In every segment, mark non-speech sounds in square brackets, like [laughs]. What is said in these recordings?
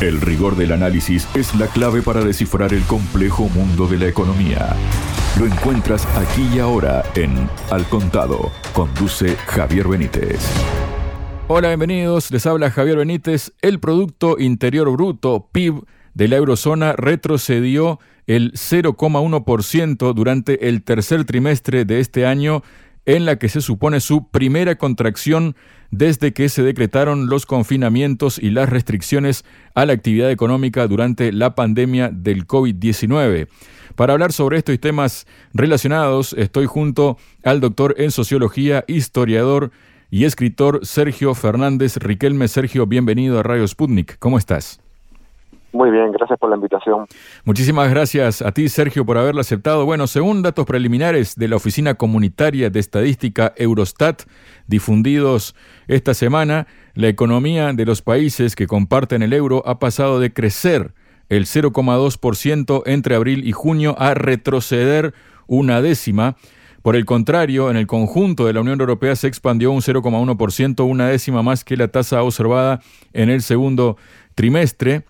El rigor del análisis es la clave para descifrar el complejo mundo de la economía. Lo encuentras aquí y ahora en Al Contado. Conduce Javier Benítez. Hola, bienvenidos. Les habla Javier Benítez. El Producto Interior Bruto, PIB, de la eurozona retrocedió el 0,1% durante el tercer trimestre de este año en la que se supone su primera contracción desde que se decretaron los confinamientos y las restricciones a la actividad económica durante la pandemia del COVID-19. Para hablar sobre esto y temas relacionados, estoy junto al doctor en sociología, historiador y escritor Sergio Fernández Riquelme. Sergio, bienvenido a Radio Sputnik. ¿Cómo estás? Muy bien, gracias por la invitación. Muchísimas gracias a ti, Sergio, por haberlo aceptado. Bueno, según datos preliminares de la Oficina Comunitaria de Estadística Eurostat, difundidos esta semana, la economía de los países que comparten el euro ha pasado de crecer el 0,2% entre abril y junio a retroceder una décima. Por el contrario, en el conjunto de la Unión Europea se expandió un 0,1%, una décima más que la tasa observada en el segundo trimestre.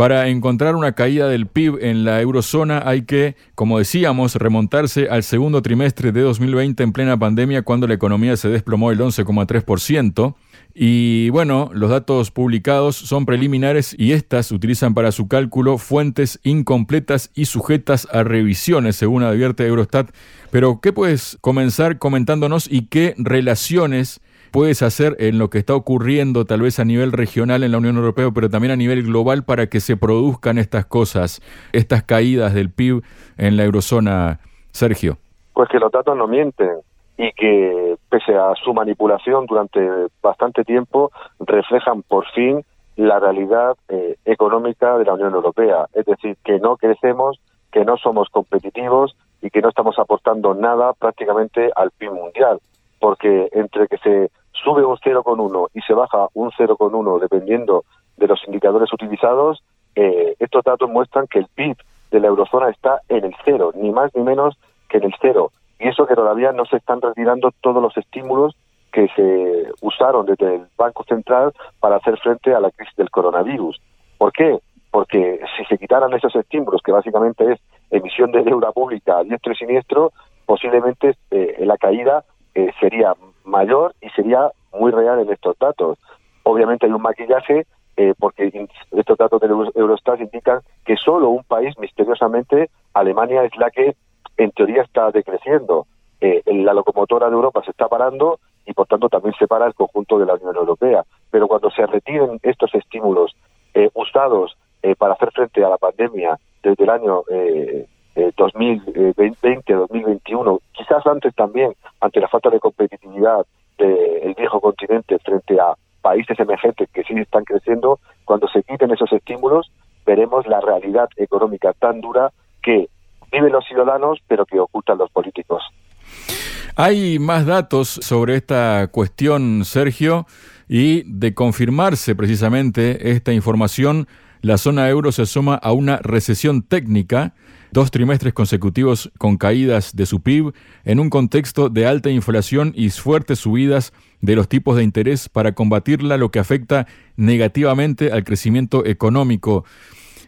Para encontrar una caída del PIB en la eurozona hay que, como decíamos, remontarse al segundo trimestre de 2020 en plena pandemia cuando la economía se desplomó el 11,3%. Y bueno, los datos publicados son preliminares y estas utilizan para su cálculo fuentes incompletas y sujetas a revisiones, según advierte Eurostat. Pero, ¿qué puedes comenzar comentándonos y qué relaciones puedes hacer en lo que está ocurriendo tal vez a nivel regional en la Unión Europea, pero también a nivel global para que se produzcan estas cosas, estas caídas del PIB en la eurozona, Sergio? Pues que los datos no mienten y que pese a su manipulación durante bastante tiempo reflejan por fin la realidad eh, económica de la Unión Europea, es decir, que no crecemos, que no somos competitivos y que no estamos aportando nada prácticamente al PIB mundial, porque entre que se sube un 0,1 y se baja un 0,1 dependiendo de los indicadores utilizados, eh, estos datos muestran que el PIB de la eurozona está en el cero, ni más ni menos que en el cero. Y eso que todavía no se están retirando todos los estímulos que se usaron desde el Banco Central para hacer frente a la crisis del coronavirus. ¿Por qué? Porque si se quitaran esos estímulos, que básicamente es emisión de deuda pública a diestro y siniestro, posiblemente eh, la caída eh, sería mayor y sería muy real en estos datos. Obviamente hay un maquillaje eh, porque estos datos del Eurostat indican que solo un país, misteriosamente, Alemania es la que en teoría está decreciendo. Eh, la locomotora de Europa se está parando y por tanto también se para el conjunto de la Unión Europea. Pero cuando se retiren estos estímulos eh, usados eh, para hacer frente a la pandemia desde el año 2020-2021, quizás antes también, ante la falta de competitividad del viejo continente frente a países emergentes que sí están creciendo, cuando se quiten esos estímulos, veremos la realidad económica tan dura que viven los ciudadanos, pero que ocultan los políticos. Hay más datos sobre esta cuestión, Sergio, y de confirmarse precisamente esta información, la zona euro se asoma a una recesión técnica, dos trimestres consecutivos con caídas de su PIB, en un contexto de alta inflación y fuertes subidas de los tipos de interés para combatirla, lo que afecta negativamente al crecimiento económico.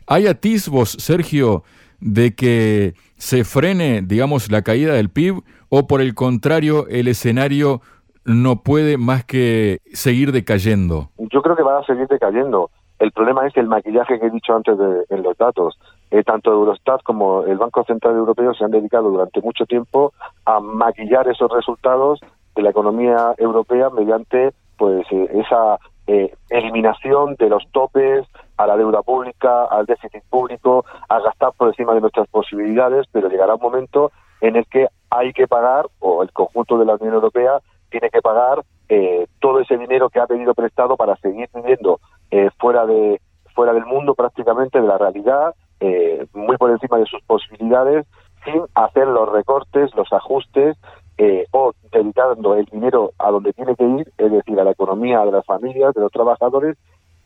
¿Hay atisbos, Sergio, de que se frene, digamos, la caída del PIB o por el contrario el escenario no puede más que seguir decayendo? Yo creo que va a seguir decayendo. El problema es el maquillaje que he dicho antes de, en los datos. Eh, tanto Eurostat como el Banco Central Europeo se han dedicado durante mucho tiempo a maquillar esos resultados de la economía europea mediante pues eh, esa eh, eliminación de los topes a la deuda pública, al déficit público, a gastar por encima de nuestras posibilidades, pero llegará un momento en el que hay que pagar, o el conjunto de la Unión Europea tiene que pagar eh, todo ese dinero que ha pedido prestado para seguir viviendo eh, fuera de fuera del mundo prácticamente de la realidad, muy por encima de sus posibilidades, sin hacer los recortes, los ajustes eh, o dedicando el dinero a donde tiene que ir, es decir, a la economía de las familias, de los trabajadores,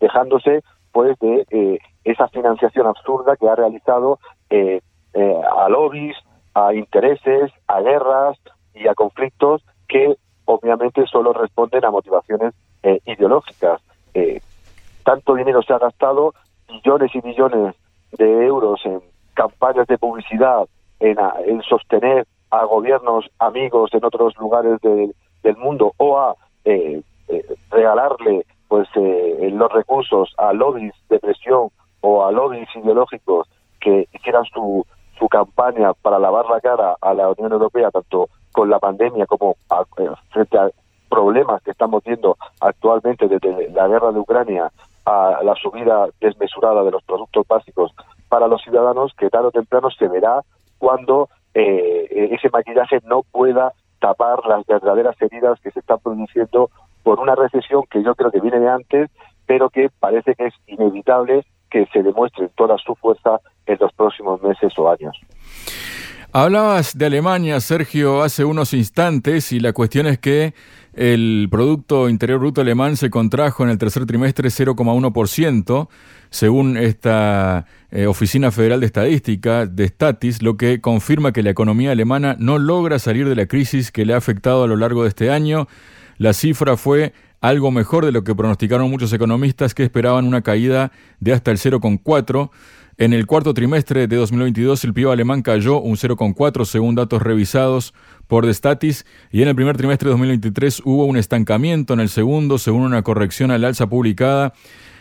dejándose pues de eh, esa financiación absurda que ha realizado eh, eh, a lobbies, a intereses, a guerras y a conflictos que obviamente solo responden a motivaciones ideológicas. Tanto dinero se ha gastado millones y millones de euros en campañas de publicidad, en, en sostener a gobiernos amigos en otros lugares del mundo o a eh, eh, regalarle pues eh, los recursos a lobbies de presión o a lobbies ideológicos que hicieran su, su campaña para lavar la cara a la Unión Europea, tanto con la pandemia como frente a problemas que estamos viendo actualmente desde la guerra de Ucrania a la subida desmesurada de los productos básicos para los ciudadanos, que tarde o temprano se verá cuando eh, ese maquillaje no pueda tapar las verdaderas heridas que se están produciendo por una recesión que yo creo que viene de antes, pero que parece que es inevitable que se demuestre toda su fuerza en los próximos meses o años. Hablabas de Alemania, Sergio, hace unos instantes y la cuestión es que el Producto Interior Bruto alemán se contrajo en el tercer trimestre 0,1%, según esta eh, Oficina Federal de Estadística, de Statis, lo que confirma que la economía alemana no logra salir de la crisis que le ha afectado a lo largo de este año. La cifra fue algo mejor de lo que pronosticaron muchos economistas que esperaban una caída de hasta el 0,4%. En el cuarto trimestre de 2022 el PIB alemán cayó un 0,4 según datos revisados por Destatis y en el primer trimestre de 2023 hubo un estancamiento, en el segundo según una corrección al alza publicada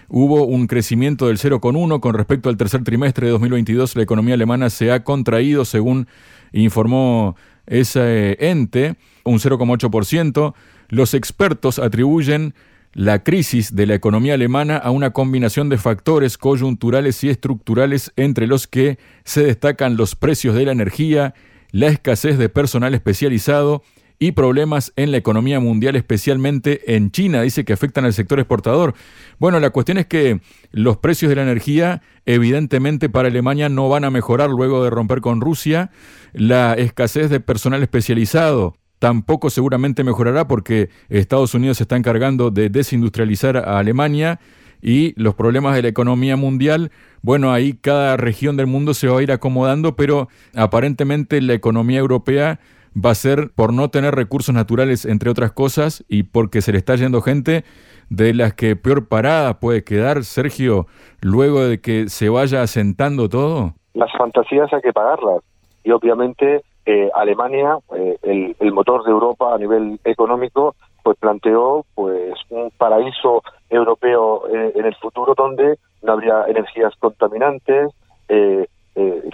hubo un crecimiento del 0,1 con respecto al tercer trimestre de 2022 la economía alemana se ha contraído según informó ese ente un 0,8%. Los expertos atribuyen la crisis de la economía alemana a una combinación de factores coyunturales y estructurales entre los que se destacan los precios de la energía, la escasez de personal especializado y problemas en la economía mundial, especialmente en China, dice que afectan al sector exportador. Bueno, la cuestión es que los precios de la energía evidentemente para Alemania no van a mejorar luego de romper con Rusia, la escasez de personal especializado tampoco seguramente mejorará porque Estados Unidos se está encargando de desindustrializar a Alemania y los problemas de la economía mundial, bueno, ahí cada región del mundo se va a ir acomodando, pero aparentemente la economía europea va a ser por no tener recursos naturales, entre otras cosas, y porque se le está yendo gente de las que peor parada puede quedar, Sergio, luego de que se vaya asentando todo. Las fantasías hay que pagarlas. Y obviamente eh, Alemania, eh, el, motor de Europa a nivel económico, pues planteó pues un paraíso europeo eh, en el futuro donde no habría energías contaminantes,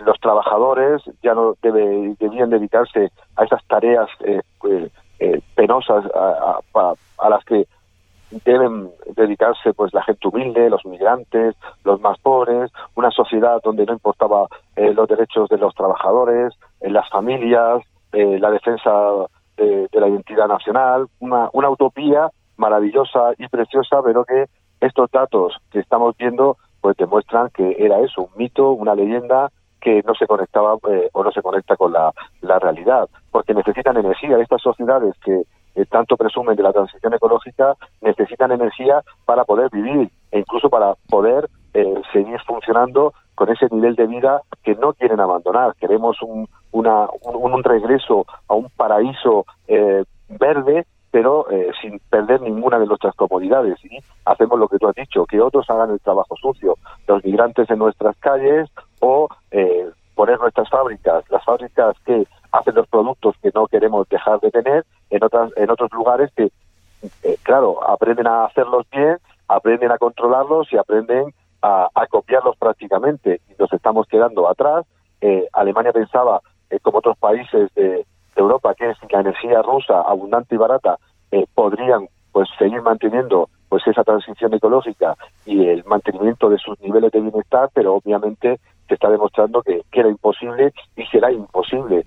los trabajadores ya no debe, debían dedicarse a esas tareas penosas a, las que deben dedicarse pues la gente humilde, los migrantes, los más pobres, una sociedad donde no importaba los derechos de los trabajadores, en las familias, eh, la defensa de, la identidad nacional, una, una utopía maravillosa y preciosa, pero que estos datos que estamos viendo pues demuestran que era eso, un mito, una leyenda que no se conectaba eh, o no se conecta con la, la realidad, porque necesitan energía. Estas sociedades que eh, tanto presumen de la transición ecológica necesitan energía para poder vivir e incluso para poder seguir funcionando con ese nivel de vida que no quieren abandonar. Queremos un, una, un, regreso a un paraíso eh, verde, pero eh, sin perder ninguna de nuestras comodidades. Y hacemos lo que tú has dicho, que otros hagan el trabajo sucio, los migrantes en nuestras calles o eh, poner nuestras fábricas, las fábricas que hacen los productos que no queremos dejar de tener en otras en otros lugares que claro aprenden a hacerlos bien aprenden a controlarlos y aprenden a, copiarlos prácticamente y nos estamos quedando atrás. Eh, Alemania pensaba, eh, como otros países de, Europa, que es la energía rusa abundante y barata eh, podrían pues seguir manteniendo pues esa transición ecológica y el mantenimiento de sus niveles de bienestar, pero obviamente se está demostrando que, que era imposible y será imposible.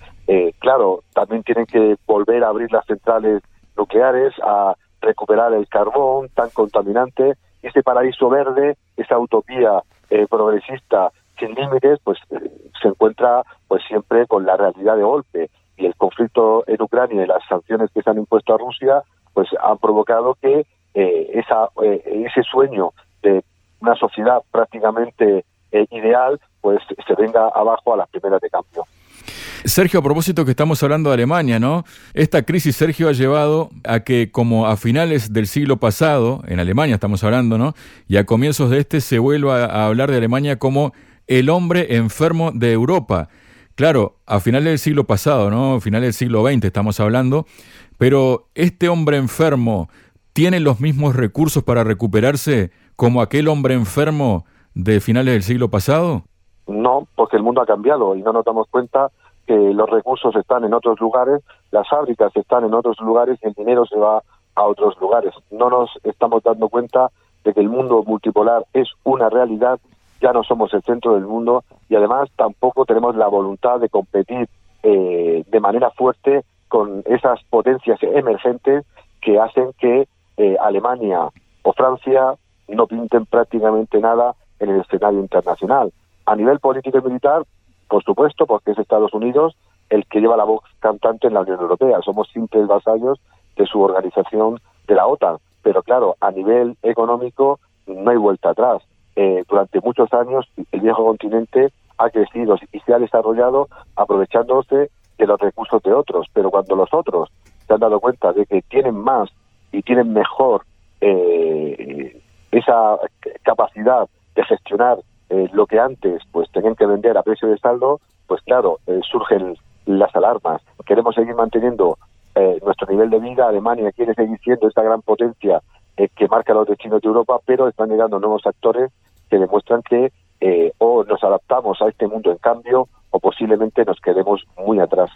claro, también tienen que volver a abrir las centrales nucleares, a recuperar el carbón tan contaminante ese paraíso verde, esa utopía eh, progresista sin límites, pues eh, se encuentra pues siempre con la realidad de golpe y el conflicto en Ucrania y las sanciones que se han impuesto a Rusia pues han provocado que eh, esa ese sueño de una sociedad prácticamente ideal pues se venga abajo a las primeras de cambio. Sergio, a propósito que estamos hablando de Alemania, ¿no? Esta crisis, Sergio, ha llevado a que como a finales del siglo pasado, en Alemania estamos hablando, ¿no? Y a comienzos de este se vuelva a hablar de Alemania como el hombre enfermo de Europa. Claro, a finales del siglo pasado, ¿no? Finales del siglo XX estamos hablando, pero este hombre enfermo tiene los mismos recursos para recuperarse como aquel hombre enfermo de finales del siglo pasado? No, porque el mundo ha cambiado y no nos damos cuenta que los recursos están en otros lugares, las fábricas están en otros lugares y el dinero se va a otros lugares. No nos estamos dando cuenta de que el mundo multipolar es una realidad, ya no somos el centro del mundo y además tampoco tenemos la voluntad de competir eh, de manera fuerte con esas potencias emergentes que hacen que eh, Alemania o Francia no pinten prácticamente nada en el escenario internacional. A nivel político y militar, por supuesto, porque es Estados Unidos el que lleva la voz cantante en la Unión Europea. Somos simples vasallos de su organización de la OTAN. Pero claro, a nivel económico no hay vuelta atrás. Eh, durante muchos años el viejo continente ha crecido y se ha desarrollado aprovechándose de los recursos de otros. Pero cuando los otros se han dado cuenta de que tienen más y tienen mejor eh, esa capacidad de gestionar eh, lo que antes pues tenían que vender a precio de saldo, pues claro, eh, surgen las alarmas. Queremos seguir manteniendo eh, nuestro nivel de vida, Alemania quiere seguir siendo esta gran potencia que marca los destinos de Europa, pero están llegando nuevos actores que demuestran que o nos adaptamos a este mundo en cambio o posiblemente nos quedemos muy atrás.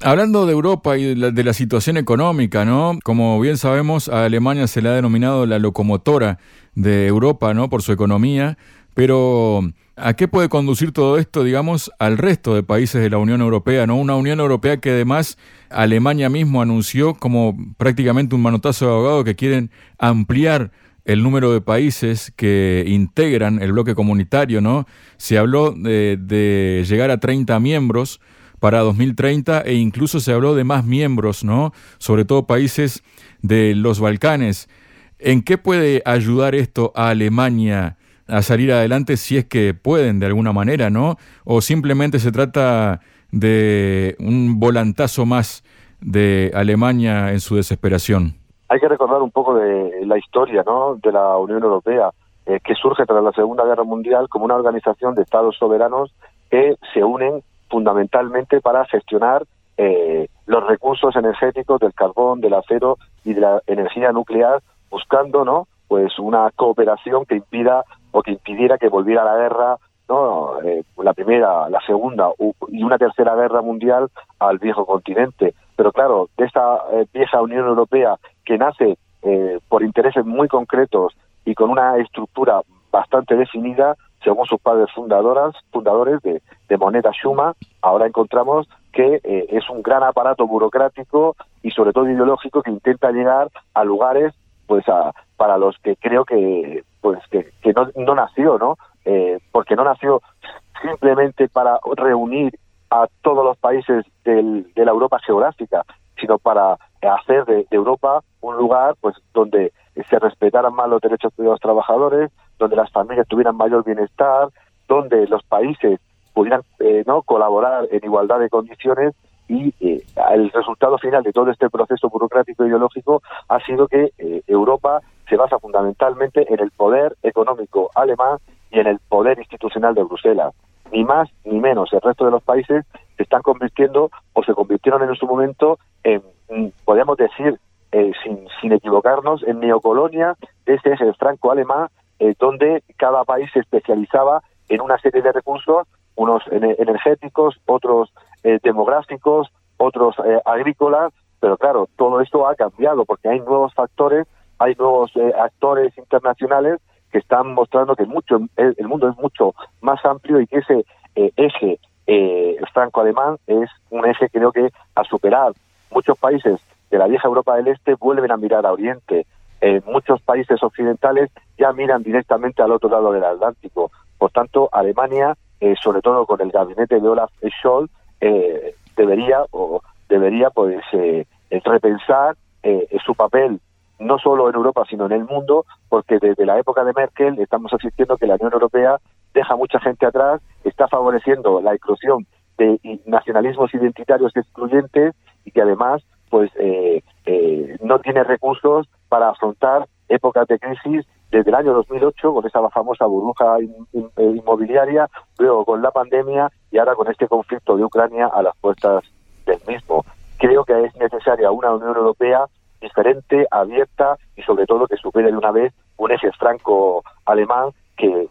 Hablando de Europa y de la, situación económica, ¿no? Como bien sabemos, a Alemania se le ha denominado la locomotora de Europa, ¿no? Por su economía, pero ¿a qué puede conducir todo esto, digamos, al resto de países de la Unión Europea, ¿no? Una Unión Europea que además Alemania mismo anunció como prácticamente un manotazo de abogado que quieren ampliar el número de países que integran el bloque comunitario, ¿no? Se habló de, llegar a 30 miembros para 2030 e incluso se habló de más miembros, ¿no? Sobre todo países de los Balcanes. ¿En qué puede ayudar esto a Alemania a salir adelante si es que pueden de alguna manera, ¿no? O simplemente se trata de un volantazo más de Alemania en su desesperación. Hay que recordar un poco de la historia, ¿no? De la Unión Europea, eh, que surge tras la Segunda Guerra Mundial como una organización de estados soberanos que se unen fundamentalmente para gestionar eh, los recursos energéticos del carbón, del acero y de la energía nuclear, buscando, ¿no? Pues una cooperación que impida o que impidiera que volviera la guerra, ¿no? Eh, la primera, la segunda y una tercera guerra mundial al viejo continente. Pero claro, de esta eh, vieja Unión Europea que nace por intereses muy concretos y con una estructura bastante definida, según sus padres fundadoras, fundadores de, moneda Schuma, ahora encontramos que eh, es un gran aparato burocrático y sobre todo ideológico que intenta llegar a lugares pues a, para los que creo que pues que, no, no, nació no eh, porque no nació simplemente para reunir a todos los países del, de la Europa geográfica sino para hacer de, de Europa un lugar pues donde se respetaran más los derechos de los trabajadores donde las familias tuvieran mayor bienestar, donde los países pudieran eh, no colaborar en igualdad de condiciones y eh, el resultado final de todo este proceso burocrático ideológico ha sido que eh, Europa se basa fundamentalmente en el poder económico alemán y en el poder institucional de Bruselas. Ni más ni menos. El resto de los países se están convirtiendo o se convirtieron en su momento en, mm, podríamos decir, sin, sin equivocarnos, en neocolonia ese es el franco-alemán eh, donde cada país se especializaba en una serie de recursos, unos energéticos, otros eh, demográficos, otros eh, agrícolas, pero claro, todo esto ha cambiado porque hay nuevos factores, hay nuevos actores internacionales que están mostrando que mucho, el, mundo es mucho más amplio y que ese eje franco-alemán es un eje creo que a superar. Muchos países de la vieja Europa del Este vuelven a mirar a Oriente, eh, muchos países occidentales ya miran directamente al otro lado del Atlántico. Por tanto, Alemania, eh, sobre todo con el gabinete de Olaf Scholz, eh, debería o debería pues repensar su papel no solo en Europa sino en el mundo, porque desde la época de Merkel estamos asistiendo que la Unión Europea deja mucha gente atrás, está favoreciendo la inclusión de nacionalismos identitarios excluyentes y que además pues eh, eh, no tiene recursos para afrontar épocas de crisis desde el año 2008 con esa famosa burbuja inmobiliaria, luego con la pandemia y ahora con este conflicto de Ucrania a las puertas del mismo. Creo que es necesaria una Unión Europea diferente, abierta y sobre todo que supere de una vez un eje franco-alemán que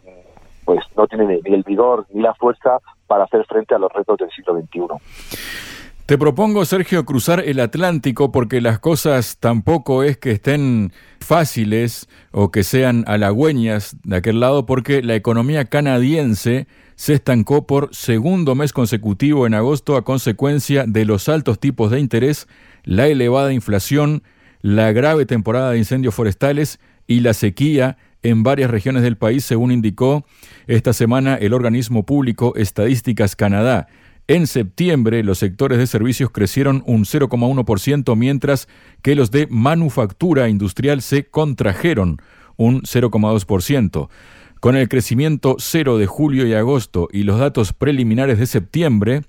pues no tiene ni el vigor ni la fuerza para hacer frente a los retos del siglo XXI. Te propongo, Sergio, cruzar el Atlántico porque las cosas tampoco es que estén fáciles o que sean halagüeñas de aquel lado porque la economía canadiense se estancó por segundo mes consecutivo en agosto a consecuencia de los altos tipos de interés, la elevada inflación, la grave temporada de incendios forestales y la sequía en varias regiones del país, según indicó esta semana el organismo público Estadísticas Canadá. En septiembre, los sectores de servicios crecieron un 0,1%, mientras que los de manufactura industrial se contrajeron un 0,2%. Con el crecimiento cero de julio y agosto y los datos preliminares de septiembre,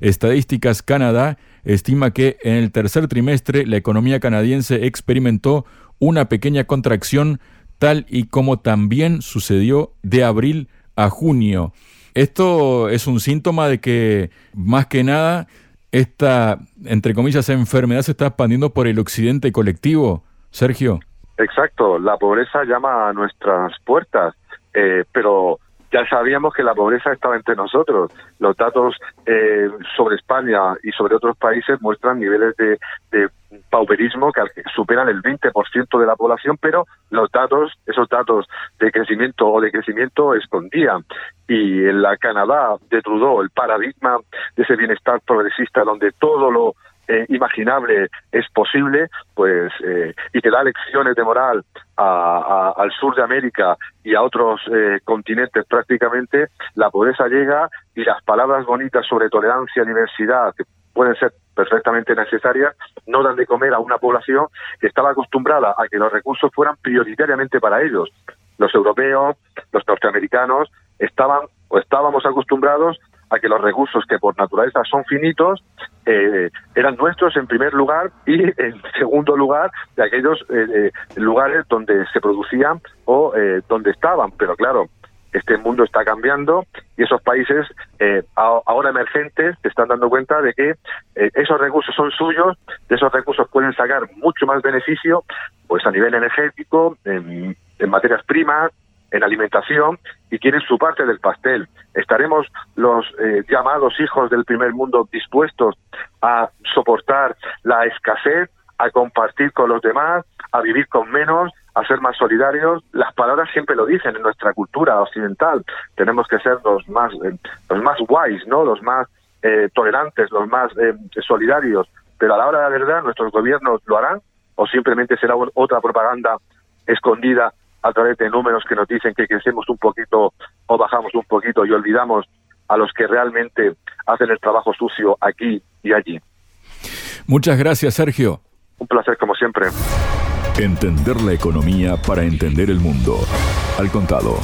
Estadísticas Canadá estima que en el tercer trimestre la economía canadiense experimentó una pequeña contracción tal y como también sucedió de abril a junio. Esto es un síntoma de que, más que nada, esta, entre comillas, enfermedad se está expandiendo por el occidente colectivo, Sergio. Exacto, la pobreza llama a nuestras puertas, eh, pero ya sabíamos que la pobreza estaba entre nosotros. Los datos eh, sobre España y sobre otros países muestran niveles de, pauperismo que superan el 20% de la población, pero los datos, esos datos de crecimiento o de crecimiento escondían. Y en la Canadá de Trudeau, el paradigma de ese bienestar progresista donde todo lo eh, imaginable es posible, pues, eh, y que da lecciones de moral al sur de América y a otros eh, continentes prácticamente, la pobreza llega y las palabras bonitas sobre tolerancia, diversidad, pueden ser perfectamente necesarias, no dan de comer a una población que estaba acostumbrada a que los recursos fueran prioritariamente para ellos. Los europeos, los norteamericanos, estaban o estábamos acostumbrados a que los recursos que por naturaleza son finitos eh, eran nuestros en primer lugar y [laughs] en segundo lugar de aquellos eh, eh, lugares donde se producían o donde estaban. Pero claro, este mundo está cambiando y esos países ahora emergentes se están dando cuenta de que esos recursos son suyos, de esos recursos pueden sacar mucho más beneficio pues a nivel energético, en materias primas, en alimentación y quieren su parte del pastel. ¿Estaremos los eh, llamados hijos del primer mundo dispuestos a soportar la escasez, a compartir con los demás, a vivir con menos, a ser más solidarios? Las palabras siempre lo dicen en nuestra cultura occidental. Tenemos que ser los más, eh, los más guays, ¿no? Los más eh, tolerantes, los más solidarios. Pero a la hora de la verdad, nuestros gobiernos lo harán o simplemente será otra propaganda escondida a través de números que nos dicen que crecemos un poquito o bajamos un poquito y olvidamos a los que realmente hacen el trabajo sucio aquí y allí. Muchas gracias, Sergio. Un placer como siempre. Entender la economía para entender el mundo. Al contado.